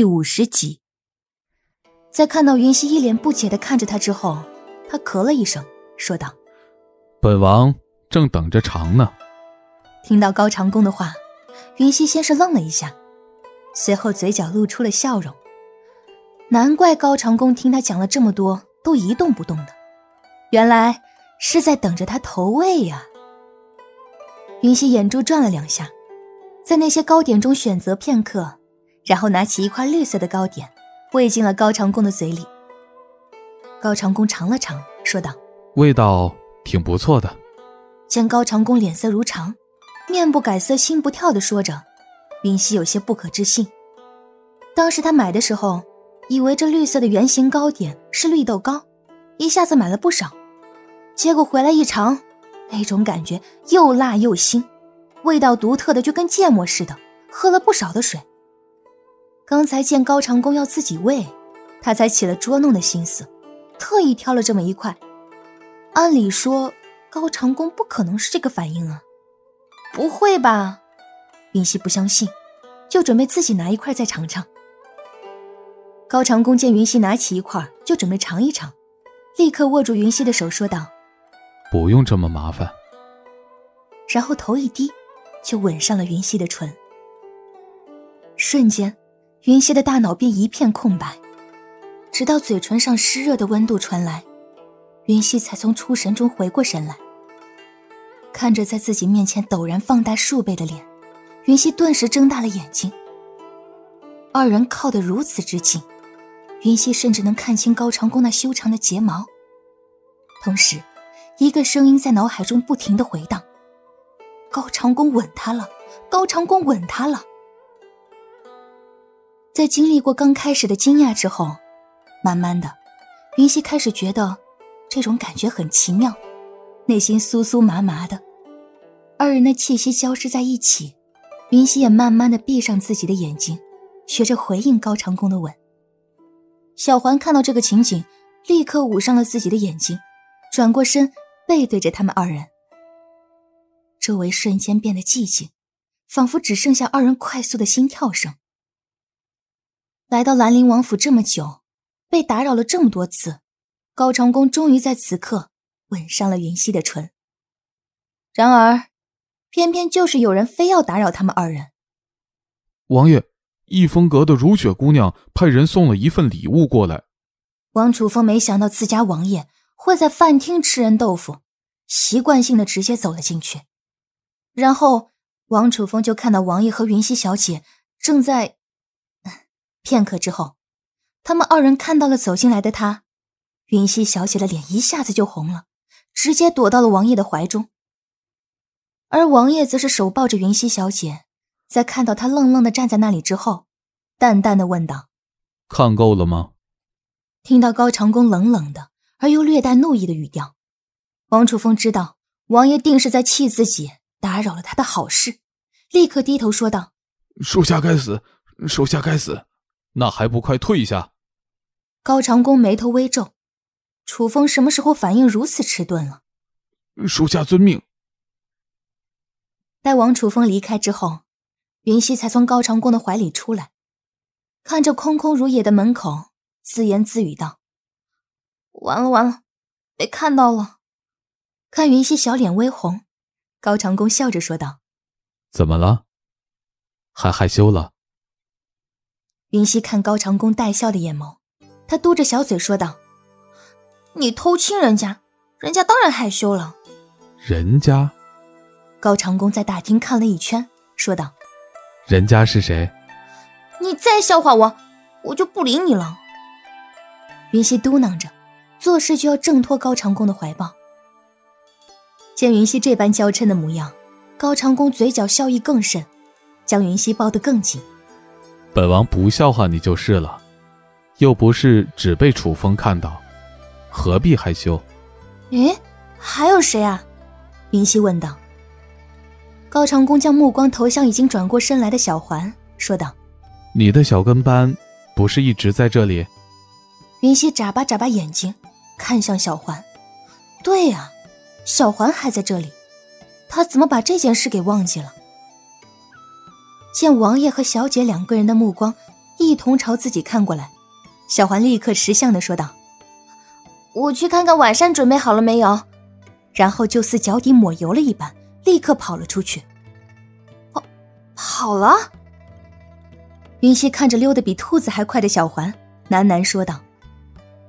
第五十集，在看到云溪一脸不解的看着他之后，他咳了一声，说道：“本王正等着尝呢。”听到高长恭的话，云溪先是愣了一下，随后嘴角露出了笑容。难怪高长恭听他讲了这么多都一动不动的，原来是在等着他投喂呀。云溪眼珠转了两下，在那些糕点中选择片刻。然后拿起一块绿色的糕点，喂进了高长恭的嘴里。高长恭尝了尝，说道：“味道挺不错的。”见高长恭脸色如常，面不改色心不跳的说着，云溪有些不可置信。当时他买的时候，以为这绿色的圆形糕点是绿豆糕，一下子买了不少。结果回来一尝，那种感觉又辣又腥，味道独特的就跟芥末似的，喝了不少的水。刚才见高长恭要自己喂，他才起了捉弄的心思，特意挑了这么一块。按理说，高长恭不可能是这个反应啊！不会吧？云溪不相信，就准备自己拿一块再尝尝。高长恭见云溪拿起一块，就准备尝一尝，立刻握住云溪的手说道：“不用这么麻烦。”然后头一低，就吻上了云溪的唇，瞬间。云溪的大脑便一片空白，直到嘴唇上湿热的温度传来，云溪才从出神中回过神来。看着在自己面前陡然放大数倍的脸，云溪顿时睁大了眼睛。二人靠得如此之近，云溪甚至能看清高长恭那修长的睫毛。同时，一个声音在脑海中不停的回荡：“高长恭吻她了，高长恭吻她了。”在经历过刚开始的惊讶之后，慢慢的，云溪开始觉得这种感觉很奇妙，内心酥酥麻麻的。二人的气息交织在一起，云溪也慢慢的闭上自己的眼睛，学着回应高长恭的吻。小环看到这个情景，立刻捂上了自己的眼睛，转过身背对着他们二人。周围瞬间变得寂静，仿佛只剩下二人快速的心跳声。来到兰陵王府这么久，被打扰了这么多次，高长恭终于在此刻吻上了云溪的唇。然而，偏偏就是有人非要打扰他们二人。王爷，逸风阁的如雪姑娘派人送了一份礼物过来。王楚风没想到自家王爷会在饭厅吃人豆腐，习惯性的直接走了进去。然后，王楚风就看到王爷和云溪小姐正在。片刻之后，他们二人看到了走进来的他，云溪小姐的脸一下子就红了，直接躲到了王爷的怀中。而王爷则是手抱着云溪小姐，在看到她愣愣的站在那里之后，淡淡的问道：“看够了吗？”听到高长恭冷冷的而又略带怒意的语调，王楚风知道王爷定是在气自己打扰了他的好事，立刻低头说道：“属下该死，属下该死。”那还不快退下！高长恭眉头微皱，楚风什么时候反应如此迟钝了？属下遵命。待王楚风离开之后，云溪才从高长恭的怀里出来，看着空空如也的门口，自言自语道：“完了完了，被看到了。”看云溪小脸微红，高长恭笑着说道：“怎么了？还害羞了？”云溪看高长恭带笑的眼眸，他嘟着小嘴说道：“你偷亲人家，人家当然害羞了。”人家，高长恭在大厅看了一圈，说道：“人家是谁？”你再笑话我，我就不理你了。云溪嘟囔着，做事就要挣脱高长恭的怀抱。见云溪这般娇嗔的模样，高长恭嘴角笑意更甚，将云溪抱得更紧。本王不笑话你就是了，又不是只被楚风看到，何必害羞？诶，还有谁啊？云溪问道。高长恭将目光投向已经转过身来的小环，说道：“你的小跟班不是一直在这里？”云溪眨巴眨巴眼睛，看向小环。对呀，小环还在这里，他怎么把这件事给忘记了？见王爷和小姐两个人的目光一同朝自己看过来。小环立刻识相的说道：“我去看看晚膳准备好了没有。”然后就似脚底抹油了一般，立刻跑了出去。跑，跑了。云溪看着溜得比兔子还快的小环，喃喃说道：“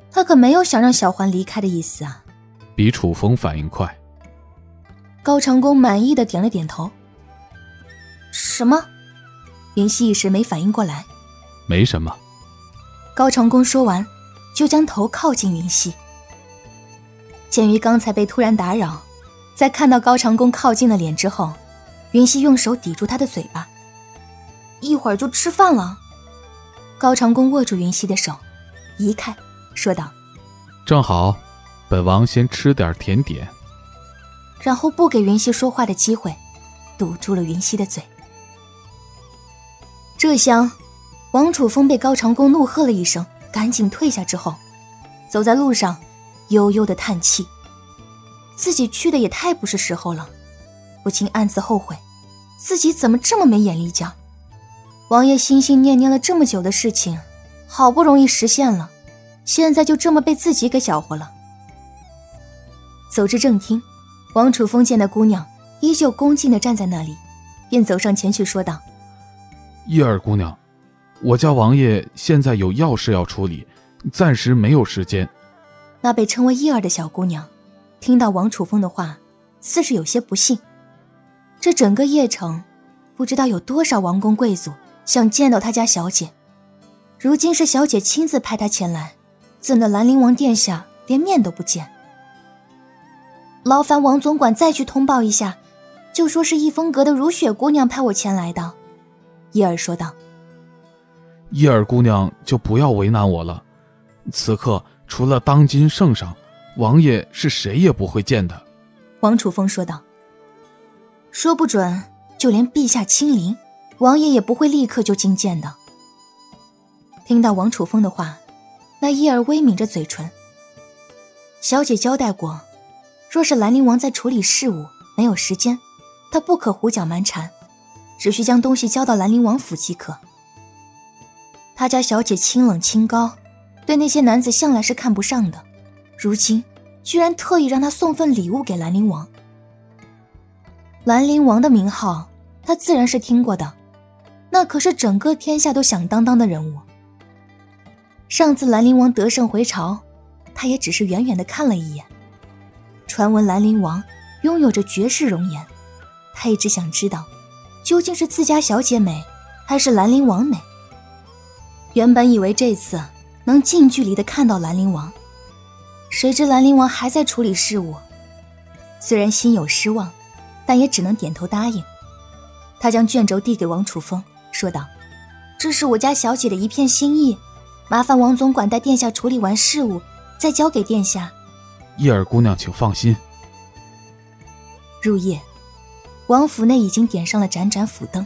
他可没有想让小环离开的意思啊。”比楚风反应快。高长恭满意的点了点头。什么？云溪一时没反应过来。没什么。高长恭说完，就将头靠近云溪。鉴于刚才被突然打扰，在看到高长恭靠近的脸之后，云溪用手抵住他的嘴巴。一会儿就吃饭了。高长恭握住云溪的手，移开，说道：“正好，本王先吃点甜点。”然后不给云溪说话的机会，堵住了云溪的嘴。这厢，王楚风被高长恭怒喝了一声，赶紧退下之后，走在路上。悠悠的叹气，自己去的也太不是时候了，不禁暗自后悔，自己怎么这么没眼力劲。王爷心心念念了这么久的事情，好不容易实现了，现在就这么被自己给搅和了。走至正厅，王楚风见那姑娘依旧恭敬的站在那里，便走上前去说道：“叶儿姑娘，我家王爷现在有要事要处理，暂时没有时间。”那被称为叶儿的小姑娘，听到王楚风的话，似是有些不信。这整个邺城，不知道有多少王公贵族想见到他家小姐，如今是小姐亲自派他前来，怎的兰陵王殿下连面都不见？劳烦王总管再去通报一下，就说是逸风阁的如雪姑娘派我前来的。叶儿说道：“叶儿姑娘就不要为难我了，此刻。”除了当今圣上，王爷是谁也不会见的。”王楚风说道。“说不准，就连陛下亲临，王爷也不会立刻就觐见的。”听到王楚风的话，那叶儿微抿着嘴唇。小姐交代过，若是兰陵王在处理事务没有时间，他不可胡搅蛮缠，只需将东西交到兰陵王府即可。他家小姐清冷清高。对那些男子向来是看不上的，如今居然特意让他送份礼物给兰陵王。兰陵王的名号，他自然是听过的，那可是整个天下都响当当的人物。上次兰陵王得胜回朝，他也只是远远的看了一眼。传闻兰陵王拥有着绝世容颜，他一直想知道，究竟是自家小姐美，还是兰陵王美。原本以为这次。能近距离的看到兰陵王，谁知兰陵王还在处理事务，虽然心有失望，但也只能点头答应。他将卷轴递给王楚风，说道：“这是我家小姐的一片心意，麻烦王总管带殿下处理完事务，再交给殿下。”叶儿姑娘，请放心。入夜，王府内已经点上了盏盏府灯，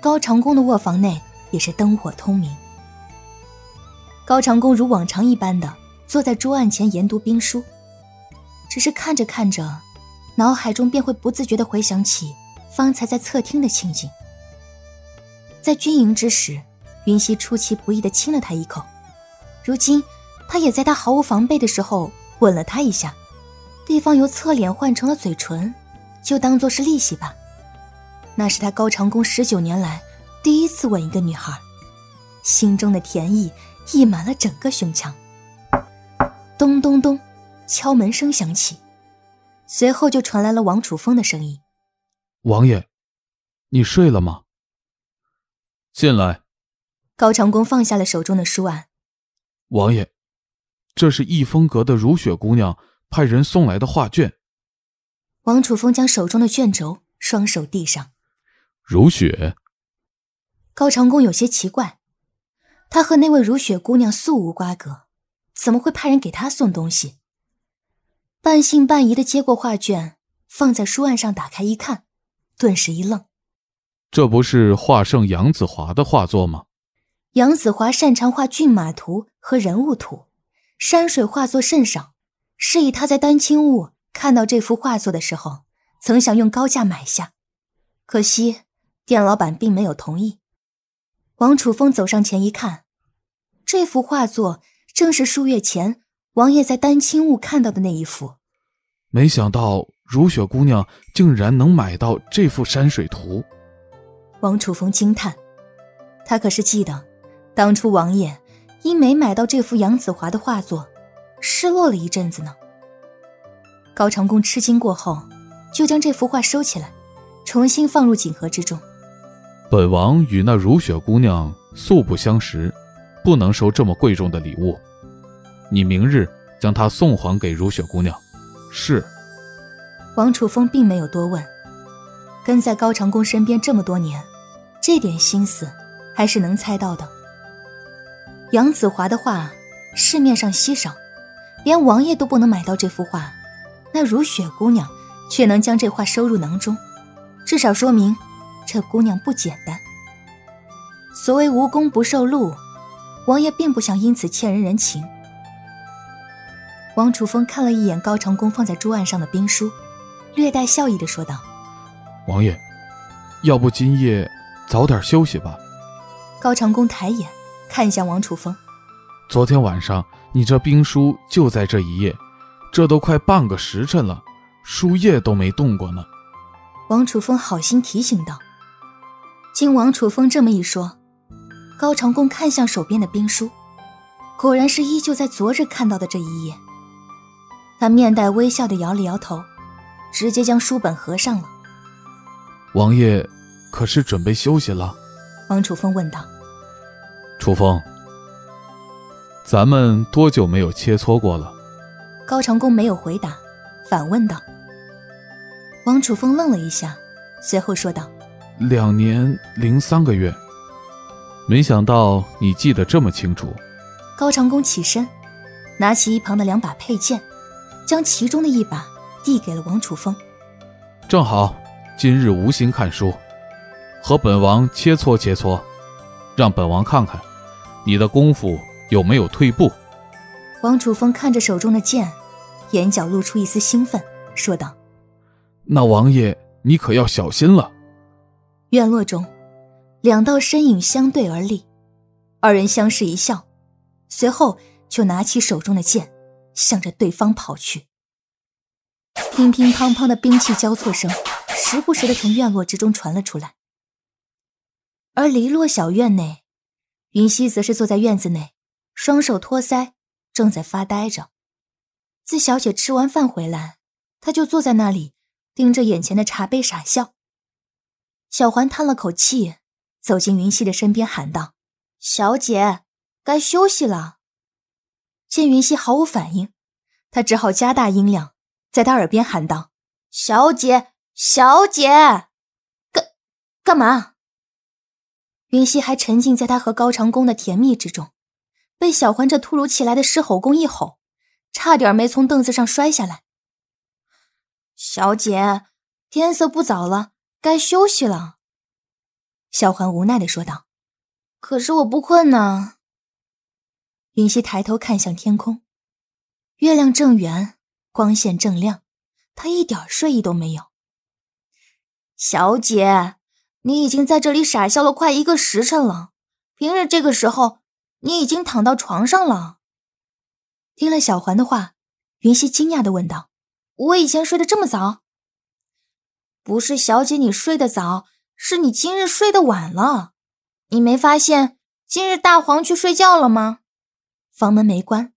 高长恭的卧房内也是灯火通明。高长恭如往常一般的坐在桌案前研读兵书，只是看着看着，脑海中便会不自觉的回想起方才在侧厅的情景。在军营之时，云溪出其不意的亲了他一口，如今他也在他毫无防备的时候吻了他一下，对方由侧脸换成了嘴唇，就当做是利息吧。那是他高长恭十九年来第一次吻一个女孩，心中的甜意。溢满了整个胸腔。咚咚咚，敲门声响起，随后就传来了王楚风的声音：“王爷，你睡了吗？”进来。高长恭放下了手中的书案。王爷，这是逸风阁的如雪姑娘派人送来的画卷。王楚风将手中的卷轴双手递上。如雪。高长恭有些奇怪。他和那位如雪姑娘素无瓜葛，怎么会派人给他送东西？半信半疑的接过画卷，放在书案上，打开一看，顿时一愣：“这不是画圣杨子华的画作吗？”杨子华擅长画骏马图和人物图，山水画作甚少。是以他在丹青坞看到这幅画作的时候，曾想用高价买下，可惜店老板并没有同意。王楚风走上前一看，这幅画作正是数月前王爷在丹青坞看到的那一幅。没想到如雪姑娘竟然能买到这幅山水图。王楚风惊叹，他可是记得，当初王爷因没买到这幅杨子华的画作，失落了一阵子呢。高长恭吃惊过后，就将这幅画收起来，重新放入锦盒之中。本王与那如雪姑娘素不相识，不能收这么贵重的礼物。你明日将它送还给如雪姑娘。是。王楚风并没有多问，跟在高长恭身边这么多年，这点心思还是能猜到的。杨子华的画市面上稀少，连王爷都不能买到这幅画，那如雪姑娘却能将这话收入囊中，至少说明。这姑娘不简单。所谓无功不受禄，王爷并不想因此欠人人情。王楚风看了一眼高长恭放在桌案上的兵书，略带笑意的说道：“王爷，要不今夜早点休息吧。”高长恭抬眼看向王楚风：“昨天晚上你这兵书就在这一页，这都快半个时辰了，树叶都没动过呢。”王楚风好心提醒道。经王楚风这么一说，高长恭看向手边的兵书，果然是依旧在昨日看到的这一页。他面带微笑的摇了摇头，直接将书本合上了。王爷，可是准备休息了？王楚风问道。楚风，咱们多久没有切磋过了？高长恭没有回答，反问道。王楚风愣了一下，随后说道。两年零三个月，没想到你记得这么清楚。高长恭起身，拿起一旁的两把佩剑，将其中的一把递给了王楚风。正好今日无心看书，和本王切磋切磋，让本王看看你的功夫有没有退步。王楚风看着手中的剑，眼角露出一丝兴奋，说道：“那王爷，你可要小心了。”院落中，两道身影相对而立，二人相视一笑，随后就拿起手中的剑，向着对方跑去。乒乒乓乓的兵器交错声，时不时的从院落之中传了出来。而篱落小院内，云溪则是坐在院子内，双手托腮，正在发呆着。自小姐吃完饭回来，她就坐在那里，盯着眼前的茶杯傻笑。小环叹了口气，走进云溪的身边，喊道：“小姐，该休息了。”见云溪毫无反应，他只好加大音量，在他耳边喊道：“小姐，小姐，干干嘛？”云溪还沉浸在他和高长恭的甜蜜之中，被小环这突如其来的狮吼功一吼，差点没从凳子上摔下来。小姐，天色不早了。该休息了，小环无奈的说道。可是我不困呢。云溪抬头看向天空，月亮正圆，光线正亮，她一点睡意都没有。小姐，你已经在这里傻笑了快一个时辰了，平日这个时候你已经躺到床上了。听了小环的话，云溪惊讶的问道：“我以前睡得这么早？”不是小姐，你睡得早，是你今日睡得晚了。你没发现今日大黄去睡觉了吗？房门没关，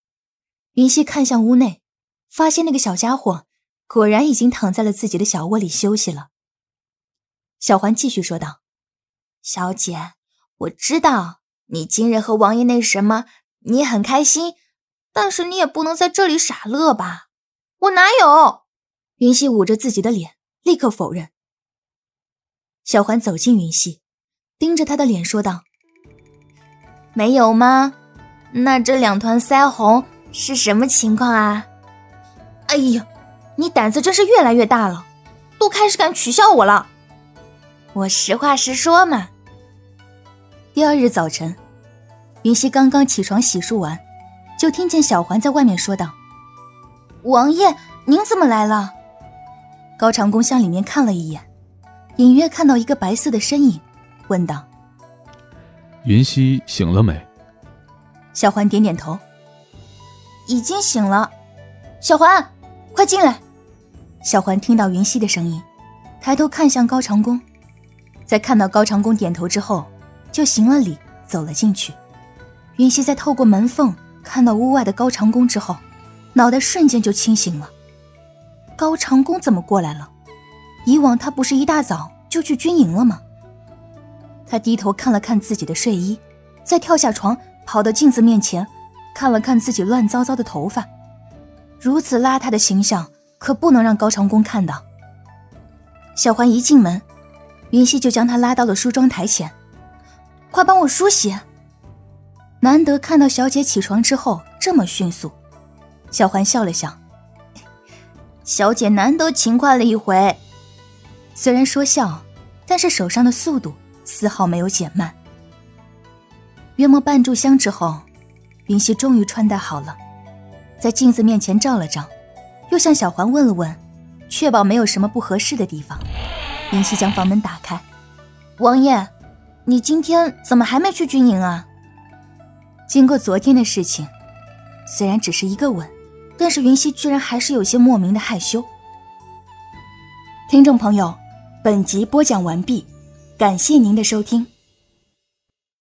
云溪看向屋内，发现那个小家伙果然已经躺在了自己的小窝里休息了。小环继续说道：“小姐，我知道你今日和王爷那什么，你很开心，但是你也不能在这里傻乐吧？我哪有？”云溪捂着自己的脸。立刻否认。小环走进云溪，盯着他的脸说道：“没有吗？那这两团腮红是什么情况啊？”哎呀，你胆子真是越来越大了，都开始敢取笑我了。我实话实说嘛。第二日早晨，云溪刚刚起床洗漱完，就听见小环在外面说道：“王爷，您怎么来了？”高长恭向里面看了一眼，隐约看到一个白色的身影，问道：“云溪醒了没？小环点点头，已经醒了。小环，快进来！小环听到云溪的声音，抬头看向高长恭，在看到高长恭点头之后，就行了礼，走了进去。云溪在透过门缝看到屋外的高长恭之后，脑袋瞬间就清醒了。高长恭怎么过来了？以往他不是一大早就去军营了吗？他低头看了看自己的睡衣，再跳下床，跑到镜子面前，看了看自己乱糟糟的头发。如此邋遢的形象，可不能让高长恭看到。小环一进门，云溪就将他拉到了梳妆台前，快帮我梳洗。难得看到小姐起床之后这么迅速，小环笑了笑，小姐难得勤快了一回。虽然说笑，但是手上的速度丝毫没有减慢。约莫半炷香之后，云溪终于穿戴好了。在镜子面前照了照，又向小环问了问，确保没有什么不合适的地方。云溪将房门打开：“王爷，你今天怎么还没去军营啊？”经过昨天的事情，虽然只是一个吻，但是云溪居然还是有些莫名的害羞。听众朋友，本集播讲完毕，感谢您的收听。